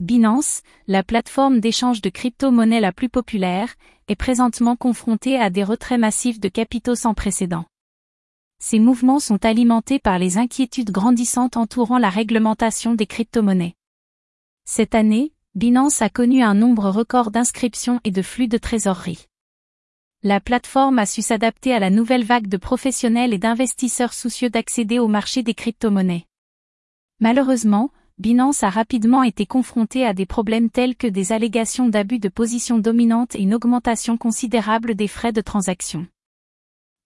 Binance, la plateforme d'échange de crypto-monnaies la plus populaire, est présentement confrontée à des retraits massifs de capitaux sans précédent. Ces mouvements sont alimentés par les inquiétudes grandissantes entourant la réglementation des crypto-monnaies. Cette année, Binance a connu un nombre record d'inscriptions et de flux de trésorerie. La plateforme a su s'adapter à la nouvelle vague de professionnels et d'investisseurs soucieux d'accéder au marché des crypto-monnaies. Malheureusement, Binance a rapidement été confronté à des problèmes tels que des allégations d'abus de position dominante et une augmentation considérable des frais de transaction.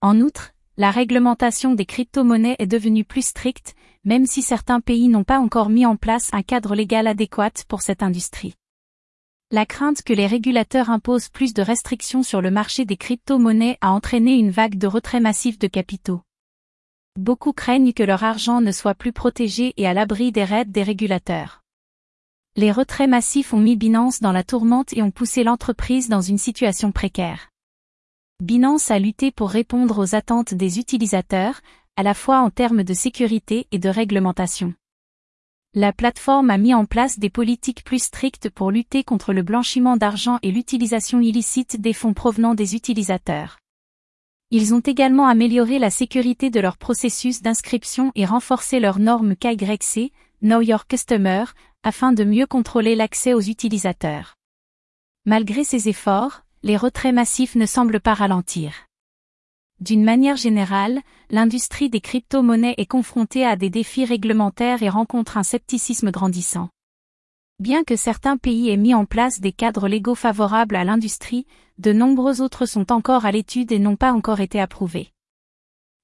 En outre, la réglementation des crypto-monnaies est devenue plus stricte, même si certains pays n'ont pas encore mis en place un cadre légal adéquat pour cette industrie. La crainte que les régulateurs imposent plus de restrictions sur le marché des crypto-monnaies a entraîné une vague de retrait massif de capitaux. Beaucoup craignent que leur argent ne soit plus protégé et à l'abri des raids des régulateurs. Les retraits massifs ont mis Binance dans la tourmente et ont poussé l'entreprise dans une situation précaire. Binance a lutté pour répondre aux attentes des utilisateurs, à la fois en termes de sécurité et de réglementation. La plateforme a mis en place des politiques plus strictes pour lutter contre le blanchiment d'argent et l'utilisation illicite des fonds provenant des utilisateurs. Ils ont également amélioré la sécurité de leur processus d'inscription et renforcé leurs normes KYC, Know Your Customer, afin de mieux contrôler l'accès aux utilisateurs. Malgré ces efforts, les retraits massifs ne semblent pas ralentir. D'une manière générale, l'industrie des crypto-monnaies est confrontée à des défis réglementaires et rencontre un scepticisme grandissant. Bien que certains pays aient mis en place des cadres légaux favorables à l'industrie, de nombreux autres sont encore à l'étude et n'ont pas encore été approuvés.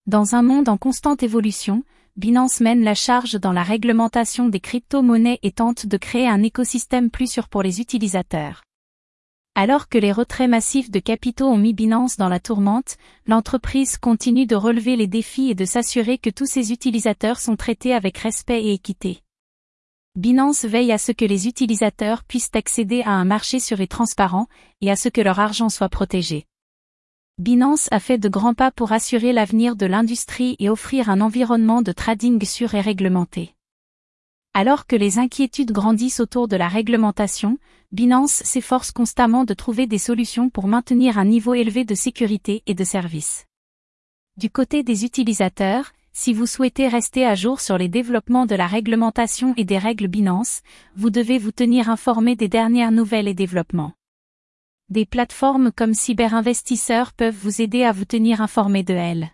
Dans un monde en constante évolution, Binance mène la charge dans la réglementation des crypto-monnaies et tente de créer un écosystème plus sûr pour les utilisateurs. Alors que les retraits massifs de capitaux ont mis Binance dans la tourmente, l'entreprise continue de relever les défis et de s'assurer que tous ses utilisateurs sont traités avec respect et équité. Binance veille à ce que les utilisateurs puissent accéder à un marché sûr et transparent, et à ce que leur argent soit protégé. Binance a fait de grands pas pour assurer l'avenir de l'industrie et offrir un environnement de trading sûr et réglementé. Alors que les inquiétudes grandissent autour de la réglementation, Binance s'efforce constamment de trouver des solutions pour maintenir un niveau élevé de sécurité et de service. Du côté des utilisateurs, si vous souhaitez rester à jour sur les développements de la réglementation et des règles Binance, vous devez vous tenir informé des dernières nouvelles et développements. Des plateformes comme Cyberinvestisseurs peuvent vous aider à vous tenir informé de elles.